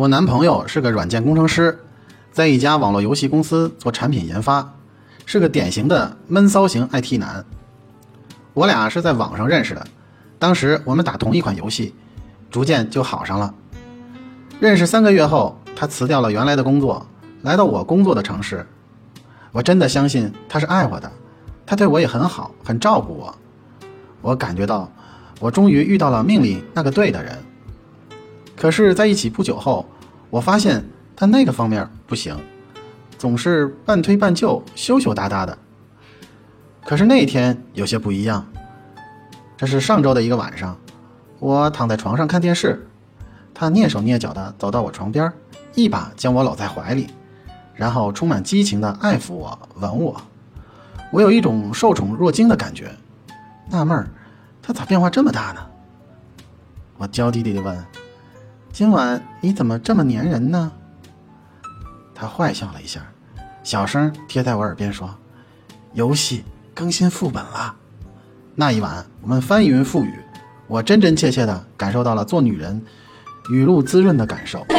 我男朋友是个软件工程师，在一家网络游戏公司做产品研发，是个典型的闷骚型 IT 男。我俩是在网上认识的，当时我们打同一款游戏，逐渐就好上了。认识三个月后，他辞掉了原来的工作，来到我工作的城市。我真的相信他是爱我的，他对我也很好，很照顾我。我感觉到，我终于遇到了命里那个对的人。可是，在一起不久后，我发现他那个方面不行，总是半推半就、羞羞答答的。可是那天有些不一样。这是上周的一个晚上，我躺在床上看电视，他蹑手蹑脚地走到我床边，一把将我搂在怀里，然后充满激情地爱抚我、吻我。我有一种受宠若惊的感觉，纳闷儿，他咋变化这么大呢？我娇滴滴地问。今晚你怎么这么粘人呢？他坏笑了一下，小声贴在我耳边说：“游戏更新副本了。”那一晚我们翻云覆雨，我真真切切的感受到了做女人雨露滋润的感受。